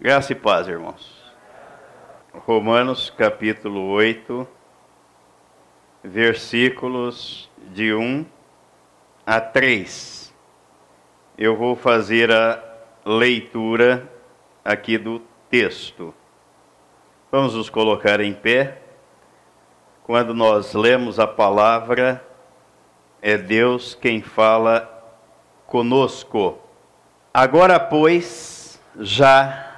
Graça e paz, irmãos. Romanos capítulo 8, versículos de 1 a 3. Eu vou fazer a leitura aqui do texto. Vamos nos colocar em pé. Quando nós lemos a palavra, é Deus quem fala conosco. Agora, pois, já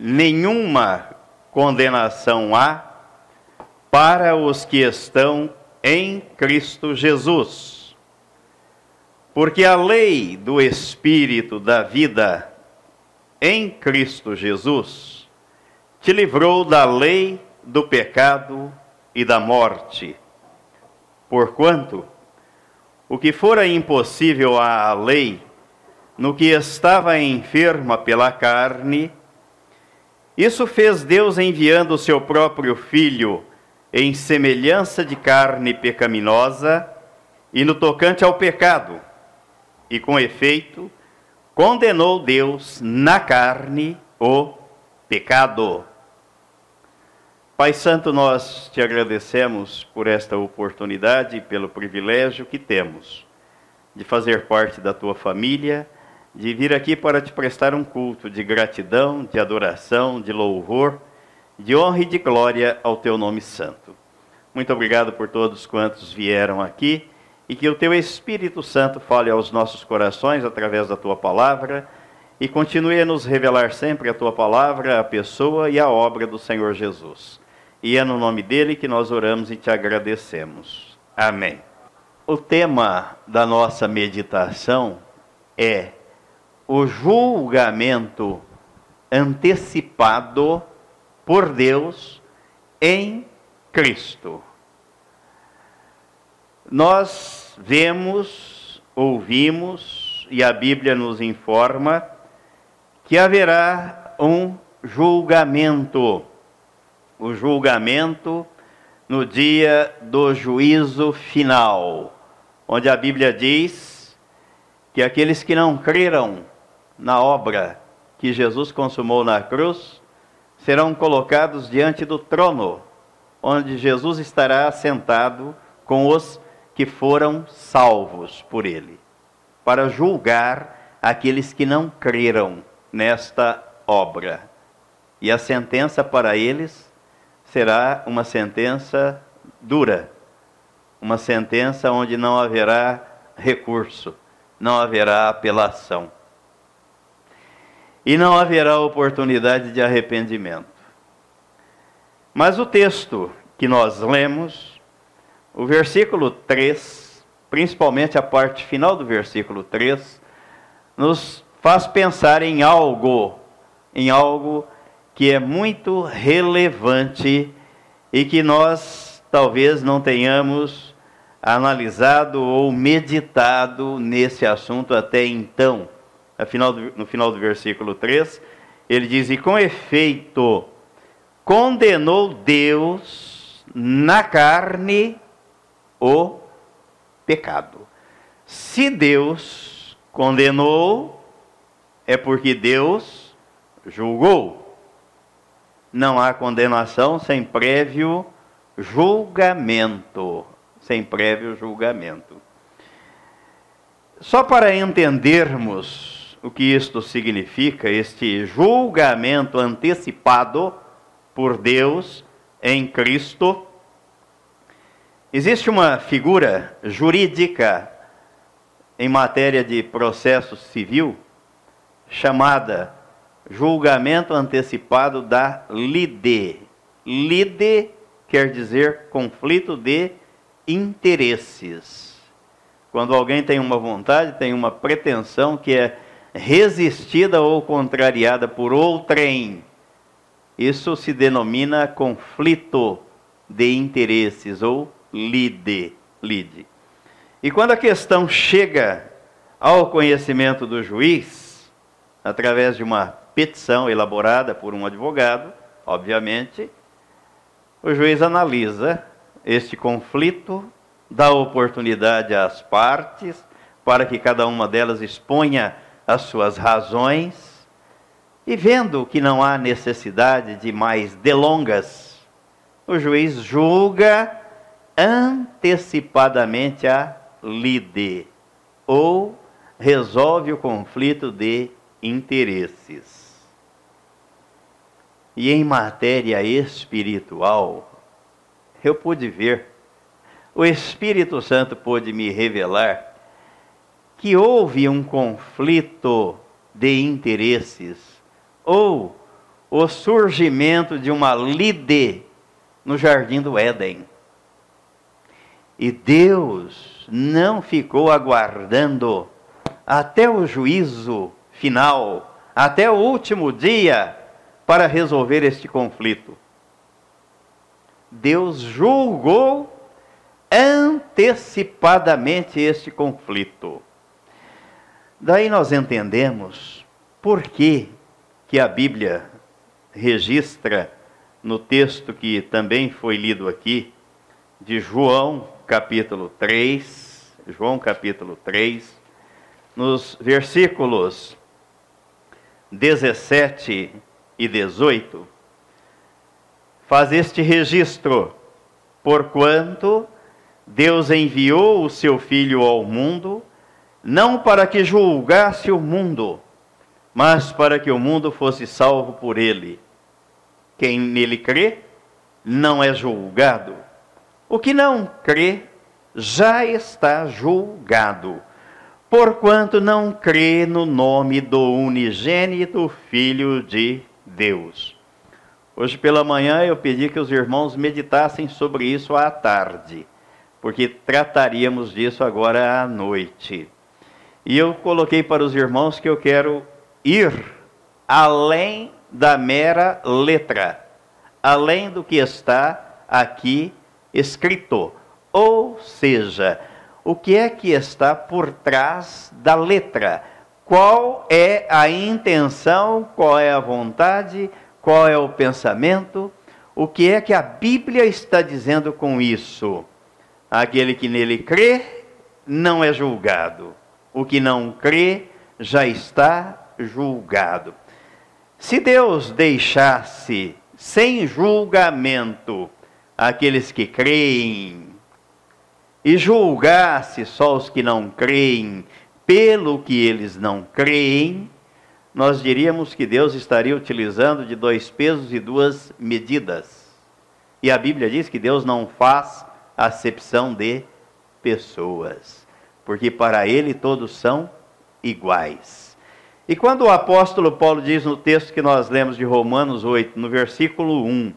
nenhuma condenação há para os que estão em Cristo Jesus. Porque a lei do Espírito da vida em Cristo Jesus te livrou da lei do pecado e da morte. Porquanto, o que fora impossível à lei, no que estava enferma pela carne, isso fez Deus enviando o seu próprio Filho em semelhança de carne pecaminosa e no tocante ao pecado, e com efeito, condenou Deus na carne o pecado. Pai Santo, nós te agradecemos por esta oportunidade e pelo privilégio que temos de fazer parte da tua família de vir aqui para te prestar um culto de gratidão, de adoração, de louvor, de honra e de glória ao teu nome santo. Muito obrigado por todos quantos vieram aqui e que o teu Espírito Santo fale aos nossos corações através da tua palavra e continue a nos revelar sempre a tua palavra, a pessoa e a obra do Senhor Jesus. E é no nome dele que nós oramos e te agradecemos. Amém. O tema da nossa meditação é o julgamento antecipado por Deus em Cristo. Nós vemos, ouvimos, e a Bíblia nos informa que haverá um julgamento. O julgamento no dia do juízo final, onde a Bíblia diz que aqueles que não creram na obra que Jesus consumou na cruz, serão colocados diante do trono, onde Jesus estará sentado com os que foram salvos por ele, para julgar aqueles que não creram nesta obra. E a sentença para eles será uma sentença dura, uma sentença onde não haverá recurso, não haverá apelação e não haverá oportunidade de arrependimento. Mas o texto que nós lemos, o versículo 3, principalmente a parte final do versículo 3, nos faz pensar em algo, em algo que é muito relevante e que nós talvez não tenhamos analisado ou meditado nesse assunto até então no final do versículo 3, ele diz: E com efeito, condenou Deus na carne o pecado. Se Deus condenou, é porque Deus julgou. Não há condenação sem prévio julgamento. Sem prévio julgamento. Só para entendermos o que isto significa, este julgamento antecipado por Deus em Cristo. Existe uma figura jurídica em matéria de processo civil chamada julgamento antecipado da lide. Lide quer dizer conflito de interesses. Quando alguém tem uma vontade, tem uma pretensão que é resistida ou contrariada por outrem. Isso se denomina conflito de interesses ou lide, lide. E quando a questão chega ao conhecimento do juiz, através de uma petição elaborada por um advogado, obviamente, o juiz analisa este conflito, dá oportunidade às partes para que cada uma delas exponha as suas razões E vendo que não há necessidade de mais delongas, o juiz julga antecipadamente a lide, ou resolve o conflito de interesses. E em matéria espiritual, eu pude ver, o Espírito Santo pôde me revelar que houve um conflito de interesses ou o surgimento de uma lide no jardim do Éden. E Deus não ficou aguardando até o juízo final, até o último dia, para resolver este conflito. Deus julgou antecipadamente este conflito. Daí nós entendemos por que, que a Bíblia registra no texto que também foi lido aqui, de João capítulo 3, João capítulo 3, nos versículos 17 e 18, faz este registro, porquanto Deus enviou o seu Filho ao mundo, não para que julgasse o mundo, mas para que o mundo fosse salvo por ele. Quem nele crê, não é julgado o que não crê já está julgado, porquanto não crê no nome do unigênito Filho de Deus. Hoje pela manhã eu pedi que os irmãos meditassem sobre isso à tarde, porque trataríamos disso agora à noite. E eu coloquei para os irmãos que eu quero ir além da mera letra, além do que está aqui escrito. Ou seja, o que é que está por trás da letra? Qual é a intenção, qual é a vontade, qual é o pensamento? O que é que a Bíblia está dizendo com isso? Aquele que nele crê não é julgado. O que não crê já está julgado. Se Deus deixasse sem julgamento aqueles que creem, e julgasse só os que não creem pelo que eles não creem, nós diríamos que Deus estaria utilizando de dois pesos e duas medidas. E a Bíblia diz que Deus não faz acepção de pessoas, porque para Ele todos são iguais. E quando o apóstolo Paulo diz no texto que nós lemos de Romanos 8, no versículo 1,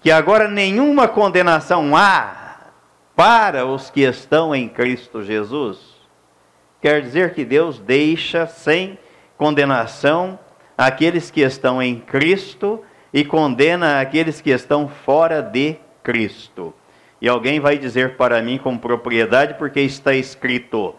que agora nenhuma condenação há para os que estão em Cristo Jesus, quer dizer que Deus deixa sem condenação aqueles que estão em Cristo e condena aqueles que estão fora de Cristo. E alguém vai dizer para mim com propriedade, porque está escrito: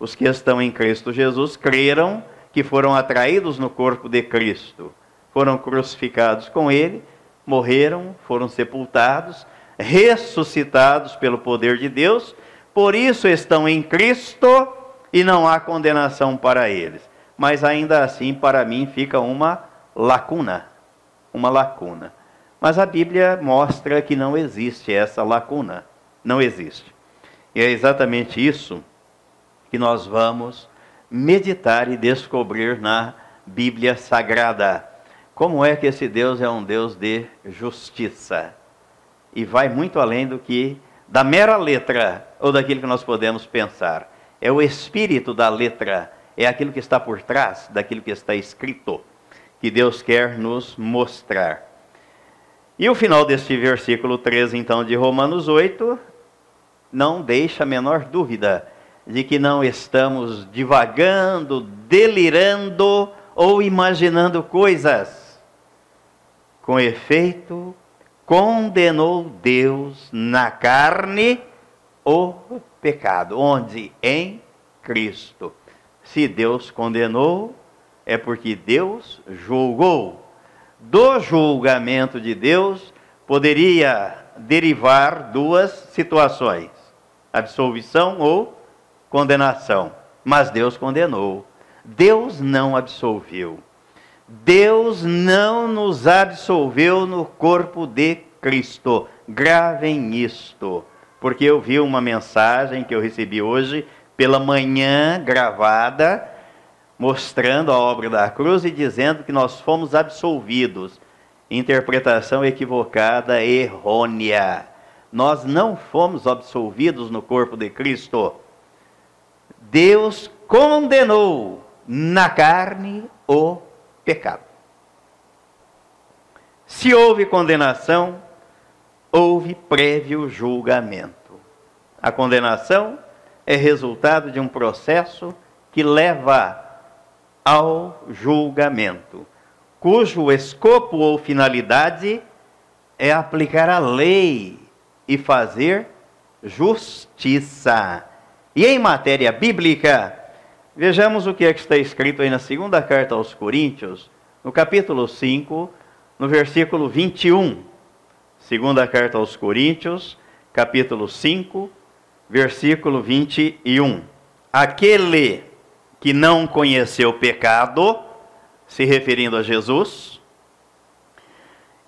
os que estão em Cristo Jesus creram que foram atraídos no corpo de Cristo, foram crucificados com Ele morreram, foram sepultados, ressuscitados pelo poder de Deus, por isso estão em Cristo e não há condenação para eles. Mas ainda assim, para mim, fica uma lacuna. Uma lacuna. Mas a Bíblia mostra que não existe essa lacuna. Não existe. E é exatamente isso que nós vamos meditar e descobrir na Bíblia Sagrada. Como é que esse Deus é um Deus de justiça? E vai muito além do que da mera letra ou daquilo que nós podemos pensar. É o espírito da letra, é aquilo que está por trás daquilo que está escrito, que Deus quer nos mostrar. E o final deste versículo 13, então, de Romanos 8, não deixa a menor dúvida de que não estamos divagando, delirando ou imaginando coisas com efeito, condenou Deus na carne o pecado. Onde? Em Cristo. Se Deus condenou, é porque Deus julgou. Do julgamento de Deus poderia derivar duas situações: absolvição ou condenação. Mas Deus condenou. Deus não absolveu. Deus não nos absolveu no corpo de Cristo. Gravem isto, porque eu vi uma mensagem que eu recebi hoje pela manhã gravada, mostrando a obra da cruz e dizendo que nós fomos absolvidos. Interpretação equivocada, errônea. Nós não fomos absolvidos no corpo de Cristo. Deus condenou na carne o pecado. Se houve condenação, houve prévio julgamento. A condenação é resultado de um processo que leva ao julgamento, cujo escopo ou finalidade é aplicar a lei e fazer justiça. E em matéria bíblica, vejamos o que é que está escrito aí na segunda carta aos Coríntios, no capítulo 5, no versículo 21. Segunda carta aos Coríntios, capítulo 5, versículo 21. Aquele que não conheceu pecado, se referindo a Jesus,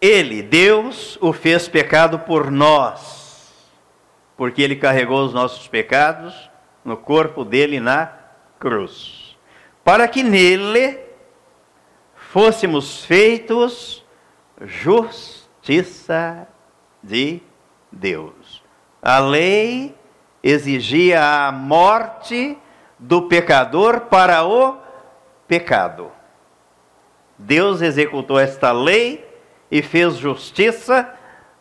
ele, Deus, o fez pecado por nós, porque ele carregou os nossos pecados no corpo dele na cruz, para que nele fôssemos feitos justiça de Deus. A lei exigia a morte do pecador para o pecado. Deus executou esta lei e fez justiça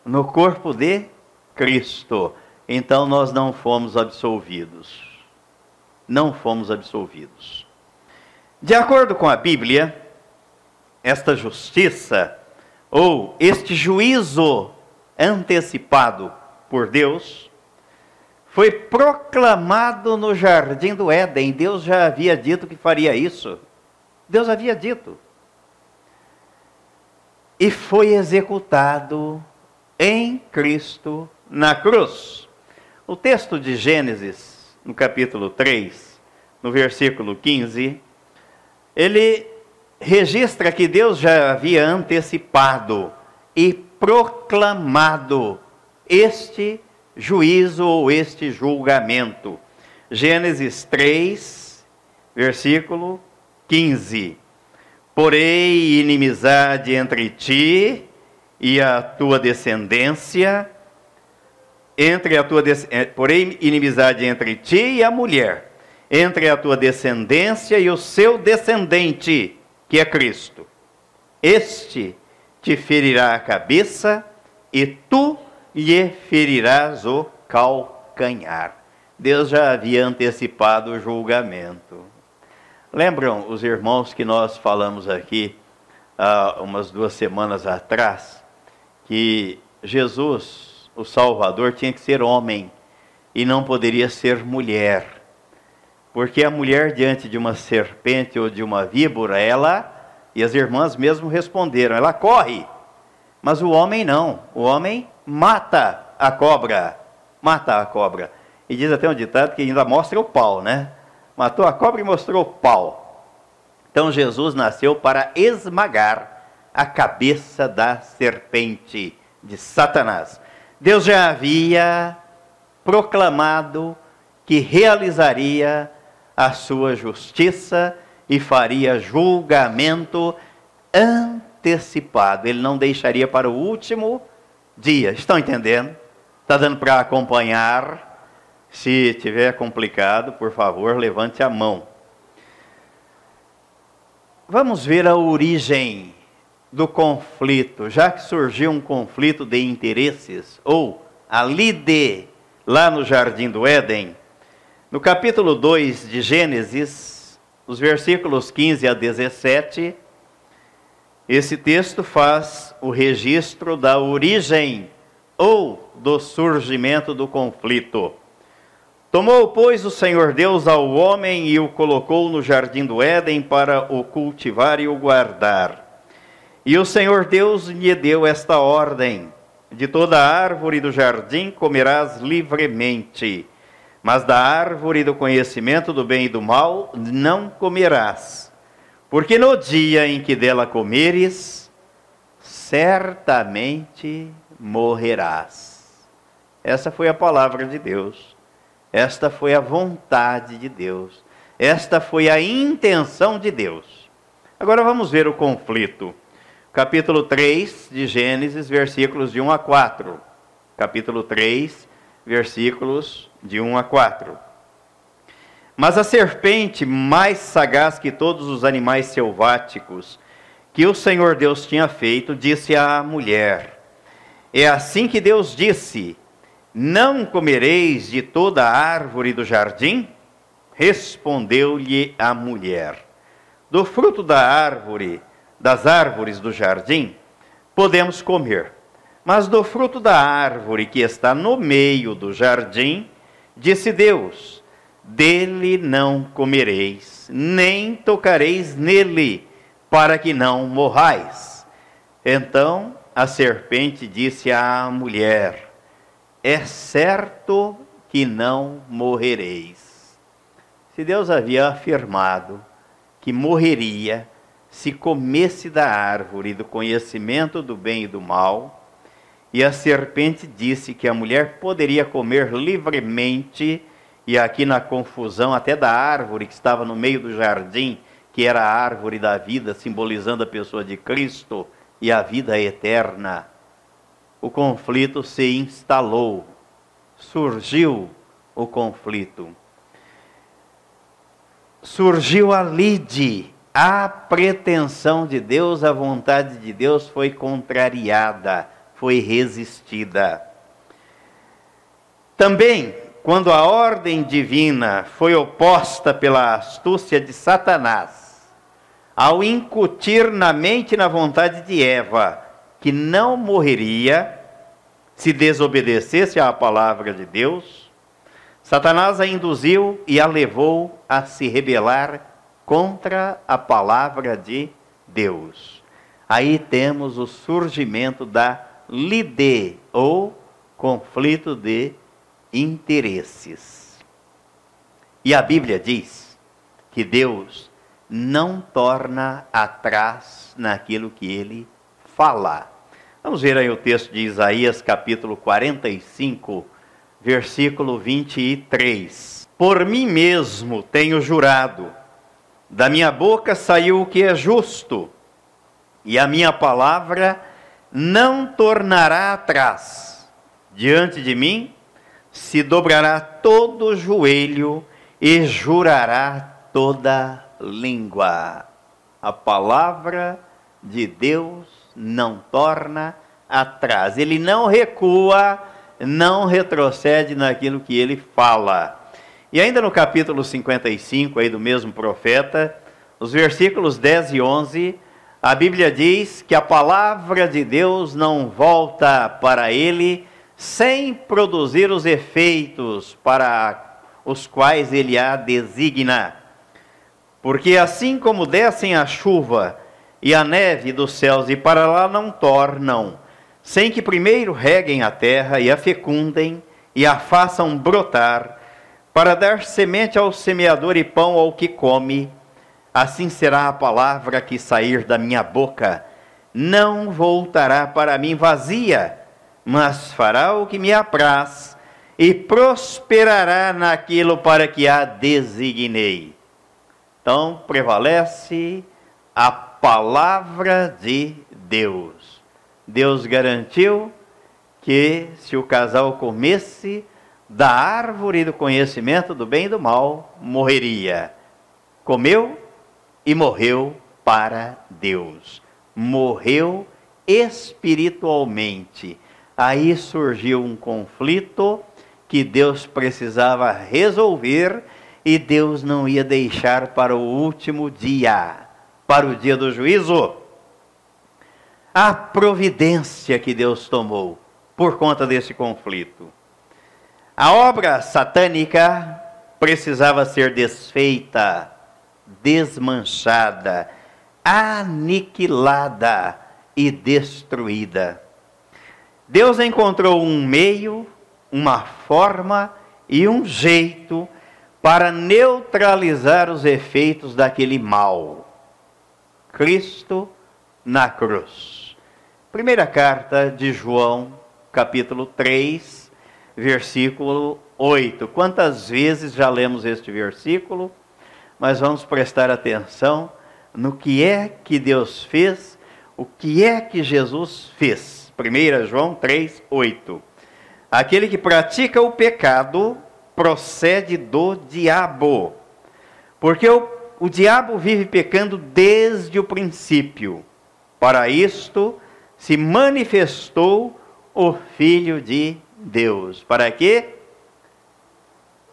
no corpo de Cristo. Então nós não fomos absolvidos. Não fomos absolvidos. De acordo com a Bíblia, esta justiça ou este juízo antecipado por Deus foi proclamado no jardim do Éden. Deus já havia dito que faria isso. Deus havia dito. E foi executado em Cristo na cruz. O texto de Gênesis, no capítulo 3, no versículo 15, ele registra que Deus já havia antecipado e proclamado este juízo ou este julgamento. Gênesis 3, versículo 15. Porém, inimizade entre ti e a tua descendência, entre a tua eh, porém inimizade entre ti e a mulher, entre a tua descendência e o seu descendente, que é Cristo. Este te ferirá a cabeça e tu lhe ferirás o calcanhar. Deus já havia antecipado o julgamento. Lembram os irmãos que nós falamos aqui há umas duas semanas atrás que Jesus, o Salvador, tinha que ser homem e não poderia ser mulher. Porque a mulher, diante de uma serpente ou de uma víbora, ela, e as irmãs mesmo responderam, ela corre. Mas o homem não. O homem mata a cobra. Mata a cobra. E diz até um ditado que ainda mostra o pau, né? Matou a cobra e mostrou o pau. Então Jesus nasceu para esmagar a cabeça da serpente de Satanás. Deus já havia proclamado que realizaria a sua justiça e faria julgamento antecipado. Ele não deixaria para o último dia. Estão entendendo? Está dando para acompanhar? Se tiver complicado, por favor, levante a mão. Vamos ver a origem do conflito, já que surgiu um conflito de interesses, ou a lide, lá no Jardim do Éden, no capítulo 2 de Gênesis, os versículos 15 a 17, esse texto faz o registro da origem ou do surgimento do conflito. Tomou, pois, o Senhor Deus ao homem e o colocou no jardim do Éden para o cultivar e o guardar. E o Senhor Deus lhe deu esta ordem: De toda árvore do jardim comerás livremente, mas da árvore do conhecimento do bem e do mal não comerás porque no dia em que dela comeres, certamente morrerás. Essa foi a palavra de Deus. Esta foi a vontade de Deus. Esta foi a intenção de Deus. Agora vamos ver o conflito. Capítulo 3 de Gênesis, versículos de 1 a 4. Capítulo 3, versículos de 1 a 4. Mas a serpente, mais sagaz que todos os animais selváticos que o Senhor Deus tinha feito, disse à mulher: É assim que Deus disse: Não comereis de toda árvore do jardim? Respondeu-lhe a mulher: Do fruto da árvore, das árvores do jardim, podemos comer. Mas do fruto da árvore que está no meio do jardim, disse Deus: dele não comereis, nem tocareis nele, para que não morrais. Então a serpente disse à mulher: É certo que não morrereis. Se Deus havia afirmado que morreria se comesse da árvore do conhecimento do bem e do mal, e a serpente disse que a mulher poderia comer livremente e aqui na confusão até da árvore que estava no meio do jardim, que era a árvore da vida, simbolizando a pessoa de Cristo e a vida eterna, o conflito se instalou, surgiu o conflito. Surgiu a lide, a pretensão de Deus, a vontade de Deus foi contrariada, foi resistida. Também quando a ordem divina foi oposta pela astúcia de Satanás, ao incutir na mente e na vontade de Eva que não morreria se desobedecesse à palavra de Deus, Satanás a induziu e a levou a se rebelar contra a palavra de Deus. Aí temos o surgimento da lide, ou conflito de interesses. E a Bíblia diz que Deus não torna atrás naquilo que ele fala. Vamos ver aí o texto de Isaías, capítulo 45, versículo 23. Por mim mesmo tenho jurado, da minha boca saiu o que é justo, e a minha palavra não tornará atrás. Diante de mim se dobrará todo joelho e jurará toda língua. A palavra de Deus não torna atrás. Ele não recua, não retrocede naquilo que ele fala. E ainda no capítulo 55 aí do mesmo profeta, os versículos 10 e 11, a Bíblia diz que a palavra de Deus não volta para ele sem produzir os efeitos para os quais ele a designa. Porque assim como descem a chuva e a neve dos céus e para lá não tornam, sem que primeiro reguem a terra e a fecundem e a façam brotar, para dar semente ao semeador e pão ao que come, assim será a palavra que sair da minha boca, não voltará para mim vazia, mas fará o que me apraz e prosperará naquilo para que a designei. Então prevalece a palavra de Deus. Deus garantiu que se o casal comesse da árvore do conhecimento do bem e do mal, morreria. Comeu e morreu para Deus. Morreu espiritualmente aí surgiu um conflito que Deus precisava resolver e Deus não ia deixar para o último dia, para o dia do juízo. A providência que Deus tomou por conta desse conflito. A obra satânica precisava ser desfeita, desmanchada, aniquilada e destruída. Deus encontrou um meio, uma forma e um jeito para neutralizar os efeitos daquele mal. Cristo na cruz. Primeira carta de João, capítulo 3, versículo 8. Quantas vezes já lemos este versículo? Mas vamos prestar atenção no que é que Deus fez, o que é que Jesus fez. 1 João 3, 8. Aquele que pratica o pecado procede do diabo, porque o, o diabo vive pecando desde o princípio. Para isto se manifestou o Filho de Deus. Para quê?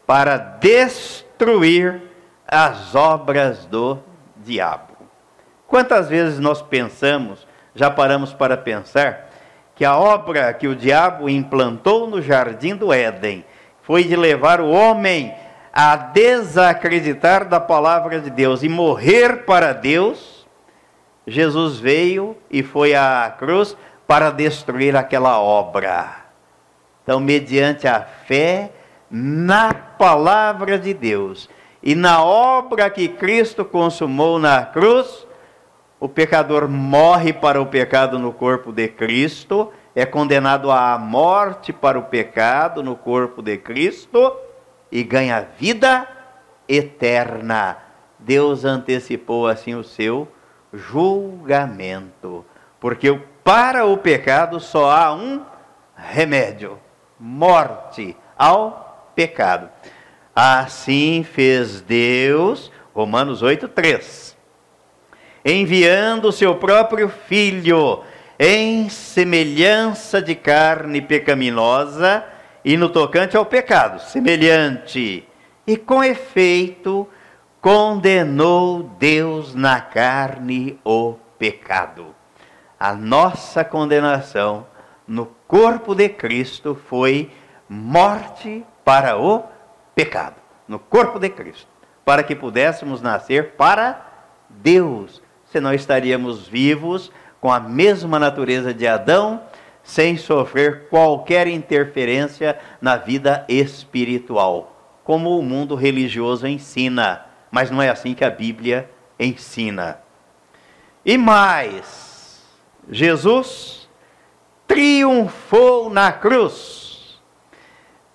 Para destruir as obras do diabo. Quantas vezes nós pensamos, já paramos para pensar, que a obra que o diabo implantou no jardim do Éden foi de levar o homem a desacreditar da palavra de Deus e morrer para Deus Jesus veio e foi à cruz para destruir aquela obra. Então, mediante a fé na palavra de Deus e na obra que Cristo consumou na cruz, o pecador morre para o pecado no corpo de Cristo, é condenado à morte para o pecado no corpo de Cristo e ganha vida eterna. Deus antecipou assim o seu julgamento. Porque para o pecado só há um remédio: morte ao pecado. Assim fez Deus, Romanos 8, 3, enviando o seu próprio Filho em semelhança de carne pecaminosa e no tocante ao pecado, semelhante, e com efeito condenou Deus na carne o pecado. A nossa condenação no corpo de Cristo foi morte para o pecado, no corpo de Cristo, para que pudéssemos nascer para Deus, senão estaríamos vivos com a mesma natureza de Adão, sem sofrer qualquer interferência na vida espiritual, como o mundo religioso ensina mas não é assim que a Bíblia ensina. E mais, Jesus triunfou na cruz,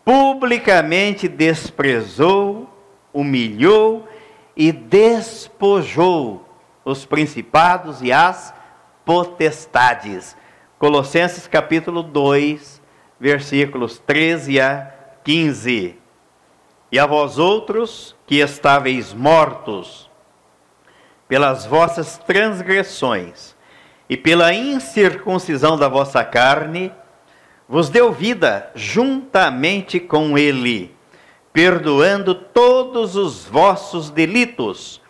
publicamente desprezou, humilhou e despojou os principados e as potestades. Colossenses capítulo 2, versículos 13 a 15. E a vós outros que estáveis mortos pelas vossas transgressões e pela incircuncisão da vossa carne, vos deu vida juntamente com ele, perdoando todos os vossos delitos,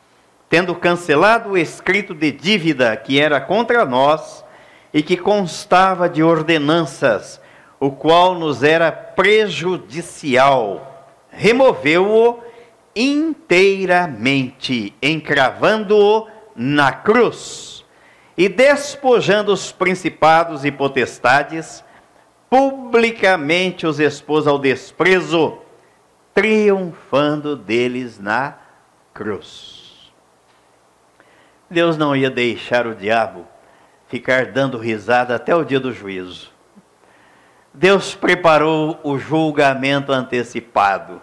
tendo cancelado o escrito de dívida que era contra nós e que constava de ordenanças, o qual nos era prejudicial removeu-o inteiramente, encravando-o na cruz e despojando os principados e potestades, publicamente os expôs ao desprezo, triunfando deles na cruz. Deus não ia deixar o diabo ficar dando risada até o dia do juízo. Deus preparou o julgamento antecipado.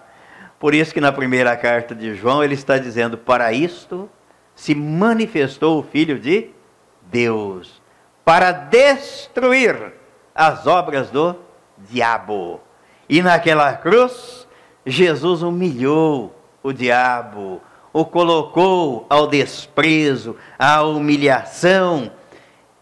Por isso que na primeira carta de João ele está dizendo: "Para isto se manifestou o filho de Deus, para destruir as obras do diabo". E naquela cruz, Jesus humilhou o diabo, o colocou ao desprezo, à humilhação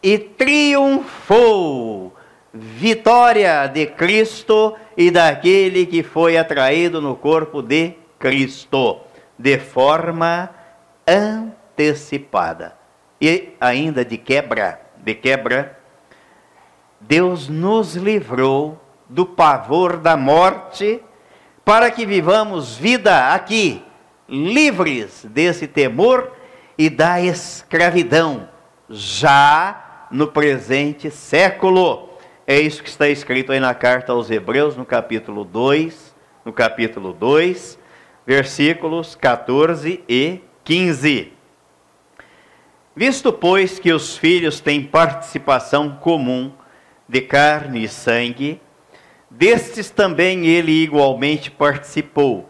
e triunfou vitória de Cristo e daquele que foi atraído no corpo de Cristo, de forma antecipada. E ainda de quebra, de quebra, Deus nos livrou do pavor da morte, para que vivamos vida aqui, livres desse temor e da escravidão, já no presente século é isso que está escrito aí na carta aos Hebreus, no capítulo 2, no capítulo 2, versículos 14 e 15. Visto, pois, que os filhos têm participação comum de carne e sangue, destes também ele igualmente participou,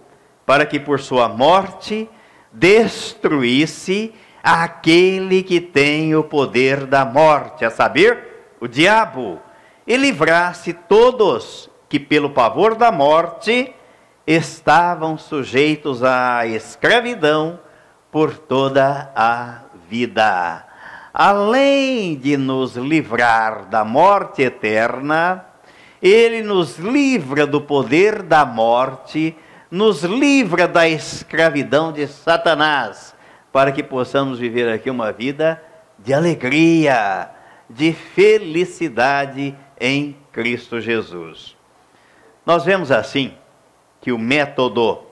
para que por sua morte destruísse aquele que tem o poder da morte, a saber, o diabo, e livrasse todos que, pelo pavor da morte, estavam sujeitos à escravidão por toda a vida. Além de nos livrar da morte eterna, ele nos livra do poder da morte, nos livra da escravidão de Satanás, para que possamos viver aqui uma vida de alegria, de felicidade em Cristo Jesus. Nós vemos assim que o método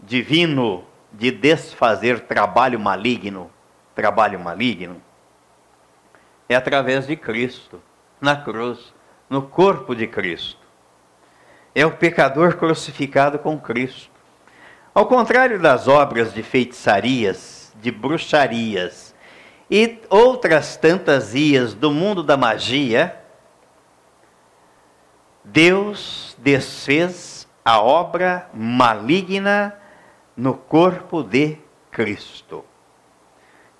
divino de desfazer trabalho maligno, trabalho maligno, é através de Cristo, na cruz, no corpo de Cristo. É o pecador crucificado com Cristo. Ao contrário das obras de feitiçarias, de bruxarias e outras tantas ias do mundo da magia, Deus desfez a obra maligna no corpo de Cristo.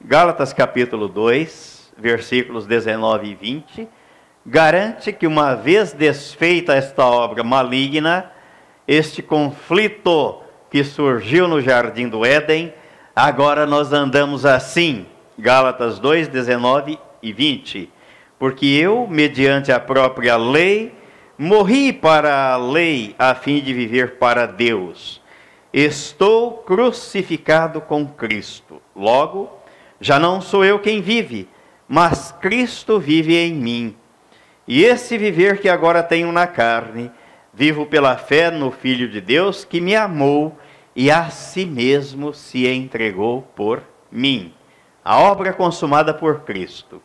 Gálatas capítulo 2, versículos 19 e 20, garante que uma vez desfeita esta obra maligna, este conflito que surgiu no jardim do Éden, agora nós andamos assim. Gálatas 2, 19 e 20. Porque eu, mediante a própria lei, morri para a lei a fim de viver para Deus. Estou crucificado com Cristo. Logo, já não sou eu quem vive, mas Cristo vive em mim. E esse viver que agora tenho na carne, vivo pela fé no Filho de Deus que me amou e a si mesmo se entregou por mim. A obra consumada por Cristo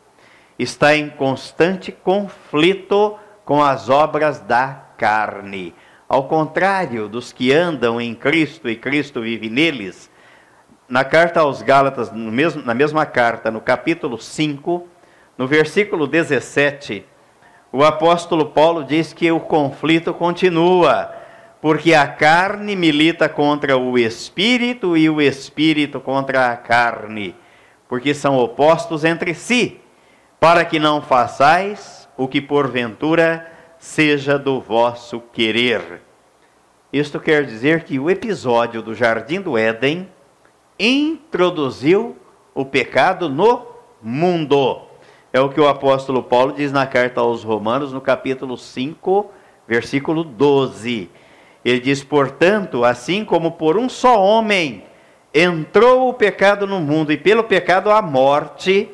está em constante conflito com as obras da carne. Ao contrário dos que andam em Cristo e Cristo vive neles, na carta aos Gálatas, mesmo, na mesma carta, no capítulo 5, no versículo 17, o apóstolo Paulo diz que o conflito continua, porque a carne milita contra o espírito e o espírito contra a carne, porque são opostos entre si, para que não façais o que porventura seja do vosso querer. Isto quer dizer que o episódio do Jardim do Éden introduziu o pecado no mundo. É o que o apóstolo Paulo diz na carta aos Romanos, no capítulo 5, versículo 12. Ele diz: Portanto, assim como por um só homem entrou o pecado no mundo, e pelo pecado a morte,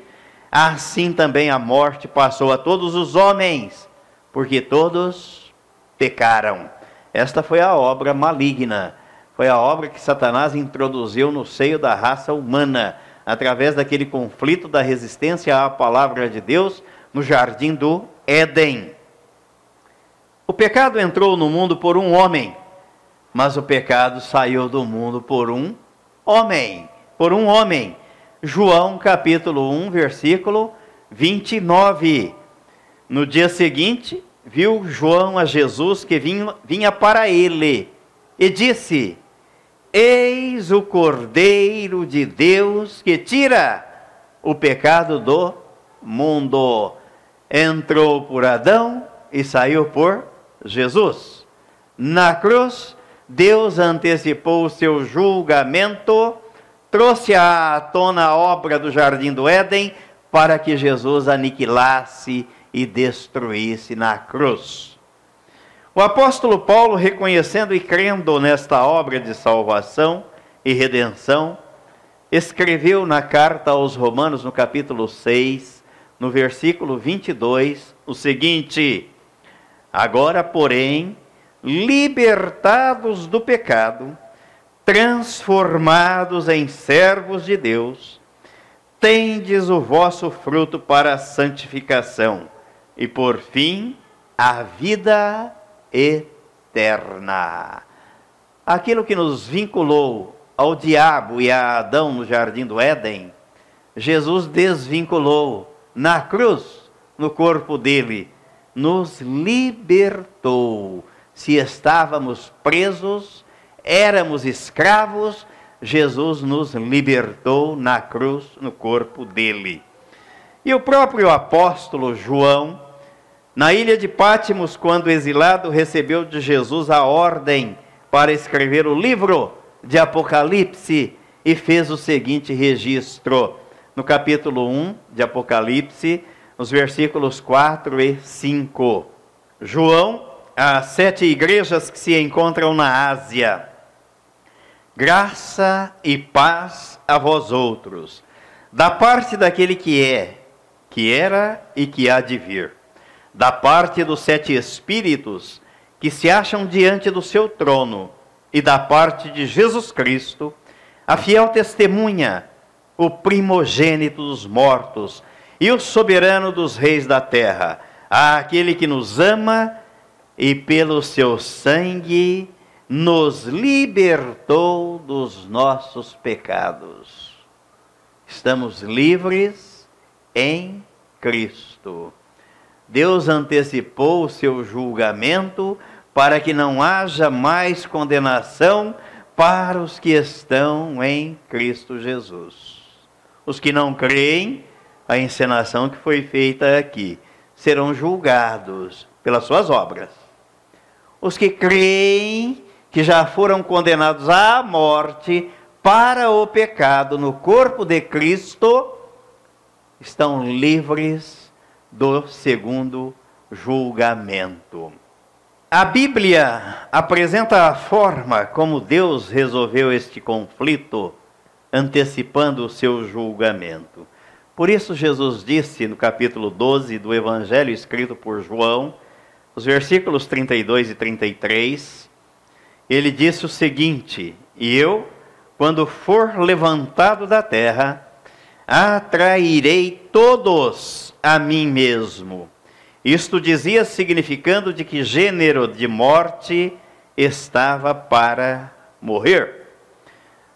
assim também a morte passou a todos os homens porque todos pecaram. Esta foi a obra maligna, foi a obra que Satanás introduziu no seio da raça humana, através daquele conflito da resistência à palavra de Deus no jardim do Éden. O pecado entrou no mundo por um homem, mas o pecado saiu do mundo por um homem, por um homem. João capítulo 1, versículo 29. No dia seguinte, viu João a Jesus que vinha, vinha para ele e disse: Eis o Cordeiro de Deus que tira o pecado do mundo. Entrou por Adão e saiu por Jesus. Na cruz, Deus antecipou o seu julgamento, trouxe à tona a obra do jardim do Éden para que Jesus aniquilasse e destruísse na cruz. O apóstolo Paulo, reconhecendo e crendo nesta obra de salvação e redenção, escreveu na carta aos Romanos, no capítulo 6, no versículo 22, o seguinte: Agora, porém, libertados do pecado, transformados em servos de Deus, tendes o vosso fruto para a santificação e por fim, a vida eterna. Aquilo que nos vinculou ao diabo e a Adão no jardim do Éden Jesus desvinculou na cruz, no corpo dele, nos libertou. Se estávamos presos, éramos escravos, Jesus nos libertou na cruz, no corpo dele. E o próprio apóstolo João, na ilha de Pátimos, quando exilado, recebeu de Jesus a ordem para escrever o livro de Apocalipse e fez o seguinte registro. No capítulo 1 de Apocalipse, nos versículos 4 e 5. João, as sete igrejas que se encontram na Ásia. Graça e paz a vós outros, da parte daquele que é, que era e que há de vir, da parte dos sete espíritos que se acham diante do seu trono, e da parte de Jesus Cristo, a fiel testemunha, o primogênito dos mortos e o soberano dos reis da terra, aquele que nos ama e pelo seu sangue nos libertou dos nossos pecados. Estamos livres em Cristo. Deus antecipou o seu julgamento para que não haja mais condenação para os que estão em Cristo Jesus. Os que não creem, a encenação que foi feita aqui, serão julgados pelas suas obras. Os que creem que já foram condenados à morte para o pecado no corpo de Cristo, estão livres do segundo julgamento. A Bíblia apresenta a forma como Deus resolveu este conflito, antecipando o seu julgamento. Por isso, Jesus disse no capítulo 12 do Evangelho escrito por João, os versículos 32 e 33, ele disse o seguinte: E eu, quando for levantado da terra, atrairei todos a mim mesmo isto dizia significando de que gênero de morte estava para morrer.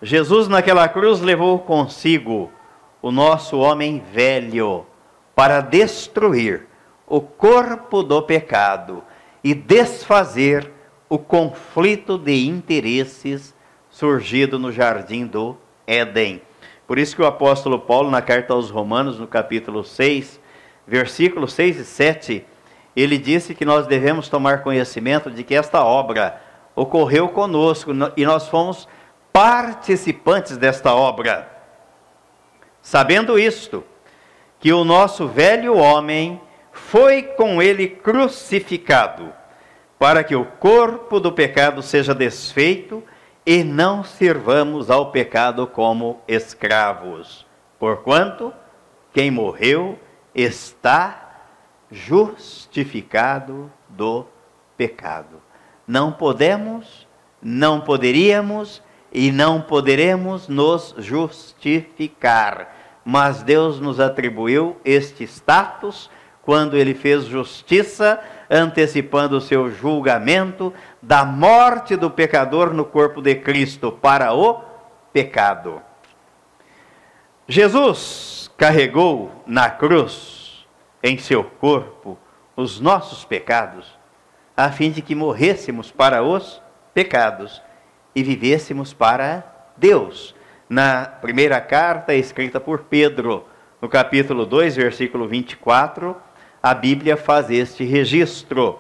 Jesus naquela cruz levou consigo o nosso homem velho para destruir o corpo do pecado e desfazer o conflito de interesses surgido no jardim do Éden. Por isso que o apóstolo Paulo, na carta aos Romanos, no capítulo 6, versículos 6 e 7, ele disse que nós devemos tomar conhecimento de que esta obra ocorreu conosco e nós fomos participantes desta obra. Sabendo isto, que o nosso velho homem foi com ele crucificado, para que o corpo do pecado seja desfeito e não sirvamos ao pecado como escravos. Porquanto, quem morreu está justificado do pecado. Não podemos, não poderíamos e não poderemos nos justificar, mas Deus nos atribuiu este status quando ele fez justiça, antecipando o seu julgamento da morte do pecador no corpo de Cristo para o pecado. Jesus carregou na cruz, em seu corpo, os nossos pecados, a fim de que morrêssemos para os pecados e vivêssemos para Deus. Na primeira carta escrita por Pedro, no capítulo 2, versículo 24, a Bíblia faz este registro.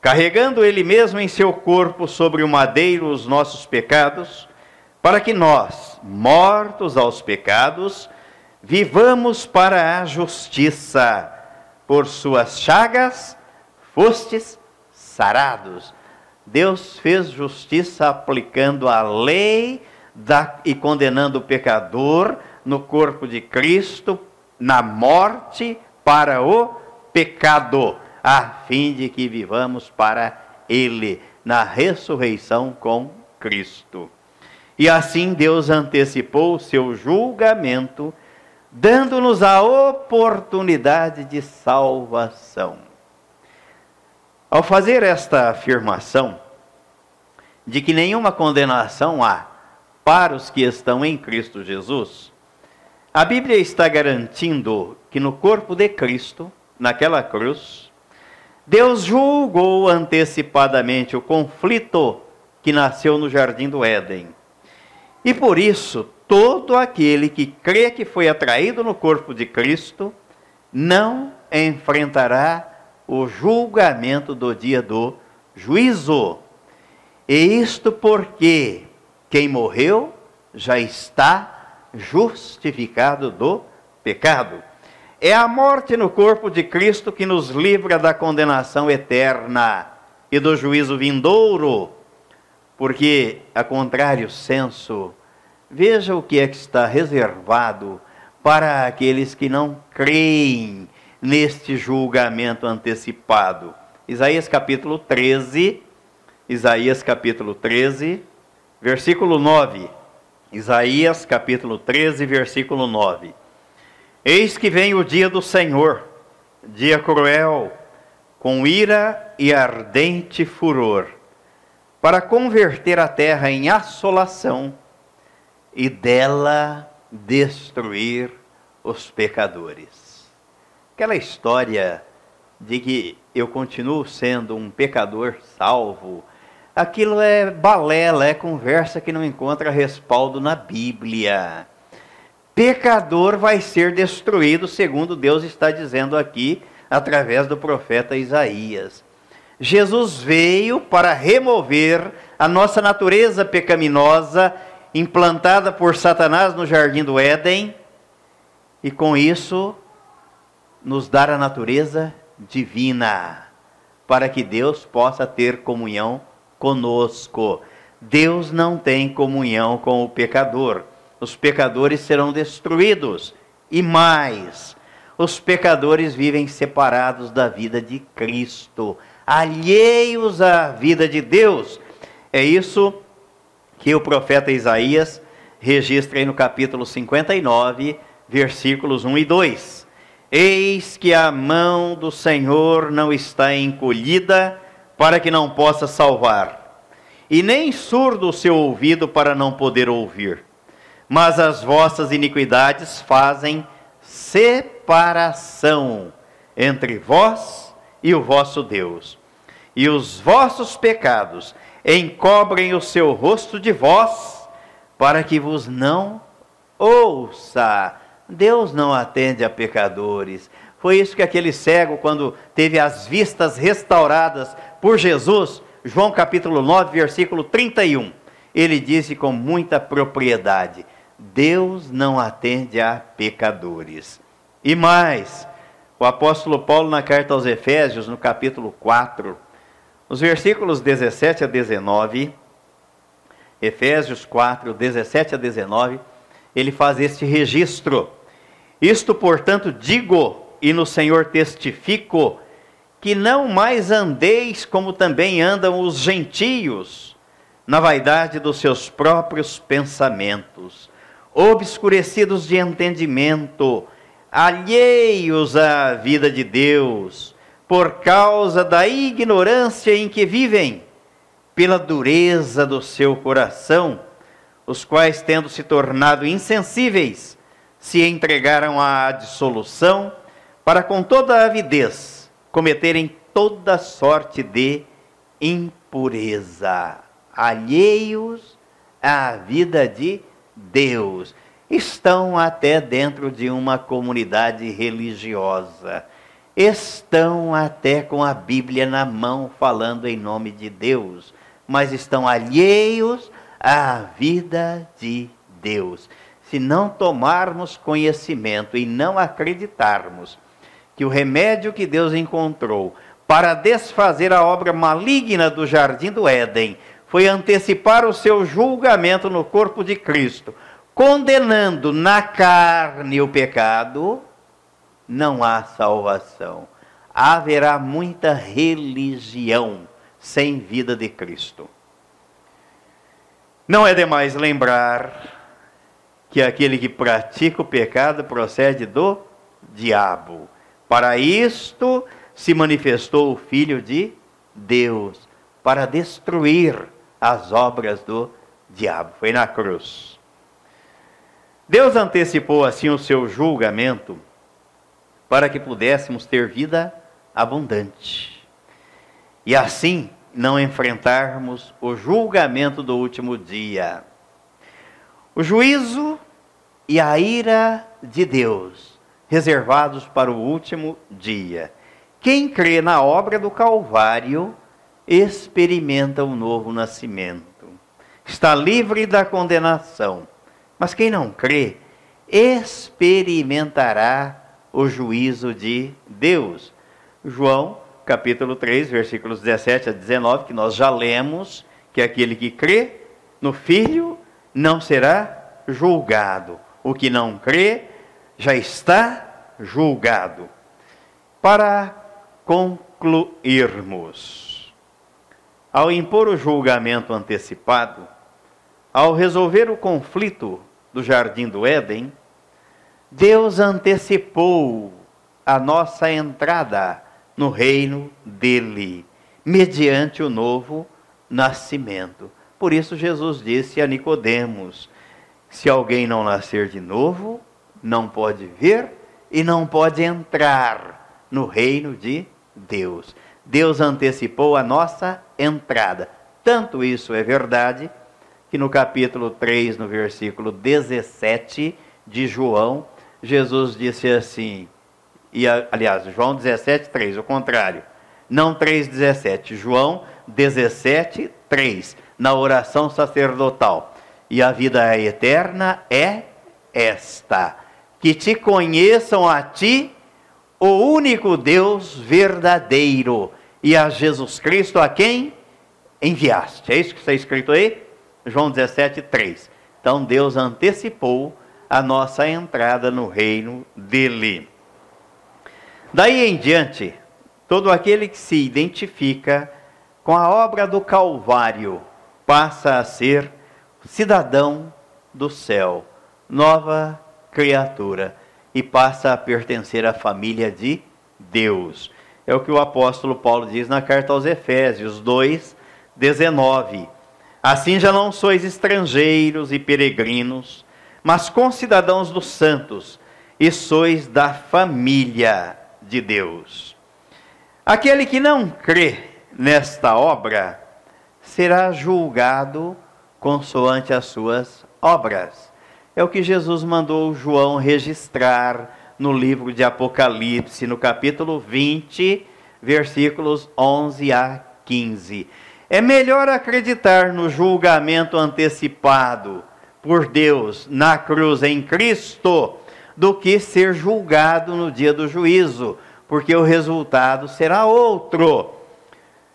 Carregando ele mesmo em seu corpo sobre o madeiro os nossos pecados, para que nós, mortos aos pecados, vivamos para a justiça. Por suas chagas fostes sarados. Deus fez justiça aplicando a lei da, e condenando o pecador no corpo de Cristo, na morte para o pecado, a fim de que vivamos para Ele, na ressurreição com Cristo. E assim Deus antecipou o seu julgamento dando-nos a oportunidade de salvação. Ao fazer esta afirmação, de que nenhuma condenação há para os que estão em Cristo Jesus, A Bíblia está garantindo que no corpo de Cristo, naquela cruz, Deus julgou antecipadamente o conflito que nasceu no jardim do Éden. E por isso, todo aquele que crê que foi atraído no corpo de Cristo não enfrentará o julgamento do dia do juízo. E isto porque quem morreu já está justificado do pecado. É a morte no corpo de Cristo que nos livra da condenação eterna e do juízo vindouro, porque, a contrário senso, veja o que é que está reservado para aqueles que não creem neste julgamento antecipado. Isaías capítulo 13, Isaías capítulo 13, versículo 9. Isaías capítulo 13, versículo 9. Eis que vem o dia do Senhor, dia cruel, com ira e ardente furor, para converter a terra em assolação e dela destruir os pecadores. Aquela história de que eu continuo sendo um pecador salvo, aquilo é balela, é conversa que não encontra respaldo na Bíblia pecador vai ser destruído, segundo Deus está dizendo aqui, através do profeta Isaías. Jesus veio para remover a nossa natureza pecaminosa implantada por Satanás no jardim do Éden e com isso nos dar a natureza divina, para que Deus possa ter comunhão conosco. Deus não tem comunhão com o pecador os pecadores serão destruídos. E mais, os pecadores vivem separados da vida de Cristo, alheios à vida de Deus. É isso que o profeta Isaías registra aí no capítulo 59, versículos 1 e 2. Eis que a mão do Senhor não está encolhida para que não possa salvar, e nem surdo o seu ouvido para não poder ouvir mas as vossas iniquidades fazem separação entre vós e o vosso Deus. E os vossos pecados encobrem o seu rosto de vós, para que vos não ouça. Deus não atende a pecadores. Foi isso que aquele cego, quando teve as vistas restauradas por Jesus, João capítulo 9, versículo 31, ele disse com muita propriedade: Deus não atende a pecadores. E mais, o apóstolo Paulo, na carta aos Efésios, no capítulo 4, os versículos 17 a 19, Efésios 4, 17 a 19, ele faz este registro. Isto, portanto, digo e no Senhor testifico, que não mais andeis como também andam os gentios, na vaidade dos seus próprios pensamentos obscurecidos de entendimento, alheios à vida de Deus, por causa da ignorância em que vivem, pela dureza do seu coração, os quais, tendo se tornado insensíveis, se entregaram à dissolução, para com toda avidez cometerem toda sorte de impureza, alheios à vida de Deus, estão até dentro de uma comunidade religiosa, estão até com a Bíblia na mão falando em nome de Deus, mas estão alheios à vida de Deus. Se não tomarmos conhecimento e não acreditarmos que o remédio que Deus encontrou para desfazer a obra maligna do jardim do Éden foi antecipar o seu julgamento no corpo de Cristo, condenando na carne o pecado, não há salvação. Haverá muita religião sem vida de Cristo. Não é demais lembrar que aquele que pratica o pecado procede do diabo. Para isto se manifestou o Filho de Deus, para destruir as obras do diabo. Foi na cruz. Deus antecipou assim o seu julgamento para que pudéssemos ter vida abundante. E assim não enfrentarmos o julgamento do último dia. O juízo e a ira de Deus, reservados para o último dia. Quem crê na obra do Calvário experimenta o novo nascimento. Está livre da condenação. Mas quem não crê experimentará o juízo de Deus. João, capítulo 3, versículos 17 a 19, que nós já lemos, que aquele que crê no Filho não será julgado. O que não crê já está julgado. Para concluirmos, ao impor o julgamento antecipado, ao resolver o conflito do jardim do Éden, Deus antecipou a nossa entrada no reino dele, mediante o novo nascimento. Por isso Jesus disse a Nicodemos: se alguém não nascer de novo, não pode ver e não pode entrar no reino de Deus. Deus antecipou a nossa entrada. Tanto isso é verdade que no capítulo 3, no versículo 17 de João, Jesus disse assim, e aliás, João 17, 3, o contrário, não 3, 17, João 17, 3, na oração sacerdotal. E a vida eterna é esta: que te conheçam a ti, o único Deus verdadeiro, e a Jesus Cristo a quem enviaste. É isso que está escrito aí? João 17, 3. Então Deus antecipou a nossa entrada no reino dele. Daí em diante, todo aquele que se identifica com a obra do Calvário passa a ser cidadão do céu, nova criatura, e passa a pertencer à família de Deus. É o que o apóstolo Paulo diz na carta aos Efésios 2, 19. Assim já não sois estrangeiros e peregrinos, mas concidadãos dos santos, e sois da família de Deus. Aquele que não crê nesta obra será julgado consoante as suas obras. É o que Jesus mandou João registrar no livro de Apocalipse, no capítulo 20, versículos 11 a 15. É melhor acreditar no julgamento antecipado por Deus na cruz em Cristo do que ser julgado no dia do juízo, porque o resultado será outro.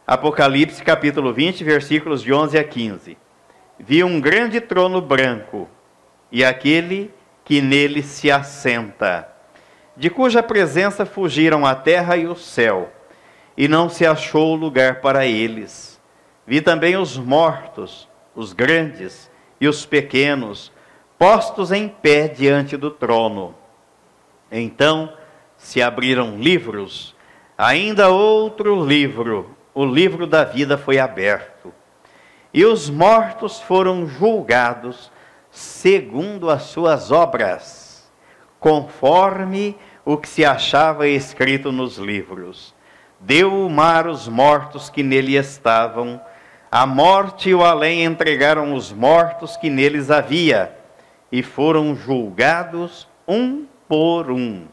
Apocalipse capítulo 20, versículos de 11 a 15. Vi um grande trono branco e aquele que nele se assenta, de cuja presença fugiram a terra e o céu, e não se achou lugar para eles. Vi também os mortos, os grandes e os pequenos, postos em pé diante do trono. Então se abriram livros, ainda outro livro, o livro da vida foi aberto. E os mortos foram julgados segundo as suas obras, conforme o que se achava escrito nos livros. Deu o mar os mortos que nele estavam, a morte e o além entregaram os mortos que neles havia, e foram julgados um por um,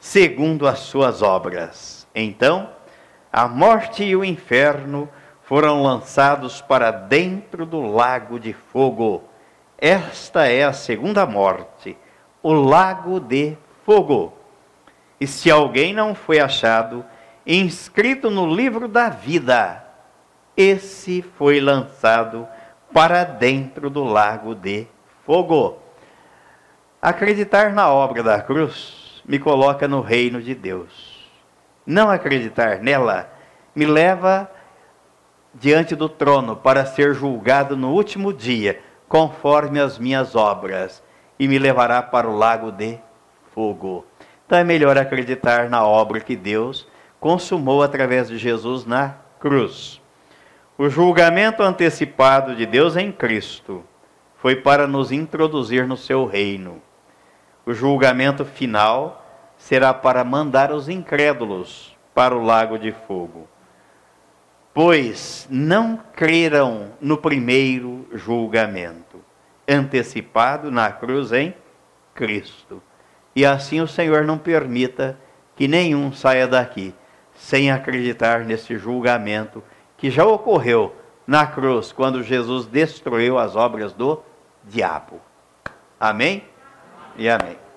segundo as suas obras. Então, a morte e o inferno foram lançados para dentro do lago de fogo. Esta é a segunda morte, o lago de fogo. E se alguém não foi achado inscrito no livro da vida, esse foi lançado para dentro do lago de fogo. Acreditar na obra da cruz me coloca no reino de Deus. Não acreditar nela me leva diante do trono para ser julgado no último dia, conforme as minhas obras, e me levará para o lago de fogo. Então é melhor acreditar na obra que Deus consumou através de Jesus na cruz. O julgamento antecipado de Deus em Cristo foi para nos introduzir no seu reino. o julgamento final será para mandar os incrédulos para o lago de fogo. Pois não creram no primeiro julgamento, antecipado na cruz em Cristo. E assim o Senhor não permita que nenhum saia daqui sem acreditar nesse julgamento que já ocorreu na cruz, quando Jesus destruiu as obras do diabo. Amém? E amém.